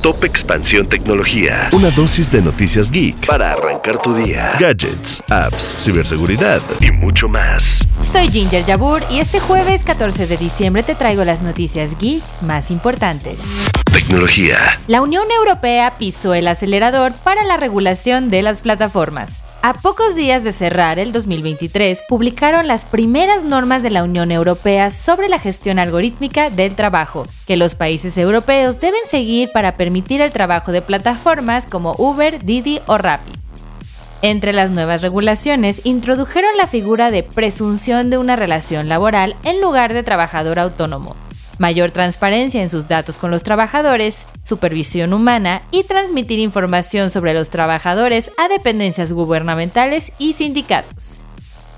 Top Expansión Tecnología. Una dosis de noticias geek para arrancar tu día. Gadgets, apps, ciberseguridad y mucho más. Soy Ginger Yabur y este jueves 14 de diciembre te traigo las noticias geek más importantes. La Unión Europea pisó el acelerador para la regulación de las plataformas. A pocos días de cerrar el 2023, publicaron las primeras normas de la Unión Europea sobre la gestión algorítmica del trabajo, que los países europeos deben seguir para permitir el trabajo de plataformas como Uber, Didi o Rappi. Entre las nuevas regulaciones, introdujeron la figura de presunción de una relación laboral en lugar de trabajador autónomo, mayor transparencia en sus datos con los trabajadores, supervisión humana y transmitir información sobre los trabajadores a dependencias gubernamentales y sindicatos.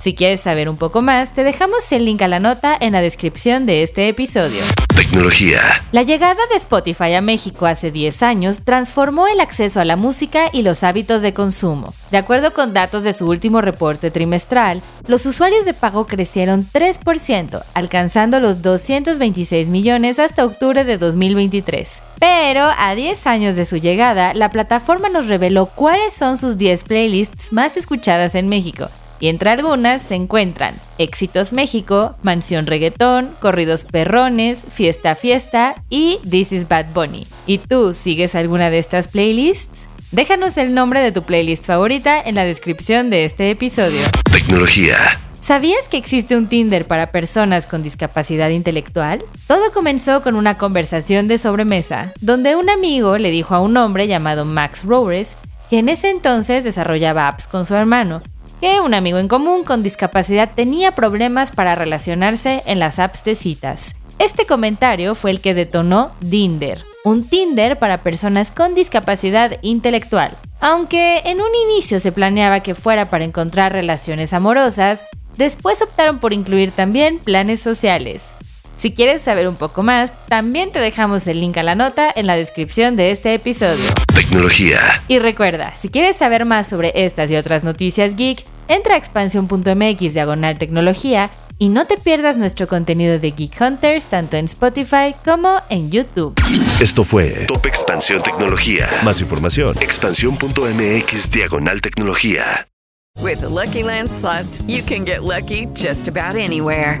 Si quieres saber un poco más, te dejamos el link a la nota en la descripción de este episodio. Tecnología. La llegada de Spotify a México hace 10 años transformó el acceso a la música y los hábitos de consumo. De acuerdo con datos de su último reporte trimestral, los usuarios de pago crecieron 3%, alcanzando los 226 millones hasta octubre de 2023. Pero a 10 años de su llegada, la plataforma nos reveló cuáles son sus 10 playlists más escuchadas en México y entre algunas se encuentran Éxitos México, Mansión Reggaetón, Corridos Perrones, Fiesta Fiesta y This is Bad Bunny. ¿Y tú sigues alguna de estas playlists? Déjanos el nombre de tu playlist favorita en la descripción de este episodio. Tecnología. ¿Sabías que existe un Tinder para personas con discapacidad intelectual? Todo comenzó con una conversación de sobremesa, donde un amigo le dijo a un hombre llamado Max Rowers que en ese entonces desarrollaba apps con su hermano que un amigo en común con discapacidad tenía problemas para relacionarse en las apps de citas. Este comentario fue el que detonó Dinder, un Tinder para personas con discapacidad intelectual. Aunque en un inicio se planeaba que fuera para encontrar relaciones amorosas, después optaron por incluir también planes sociales. Si quieres saber un poco más, también te dejamos el link a la nota en la descripción de este episodio. Tecnología. Y recuerda, si quieres saber más sobre estas y otras noticias geek, entra a expansión.mx diagonal tecnología y no te pierdas nuestro contenido de Geek Hunters tanto en Spotify como en YouTube. Esto fue Top Expansión Tecnología. Más información, expansión.mx diagonal tecnología. With the Lucky Land slots, you can get lucky just about anywhere.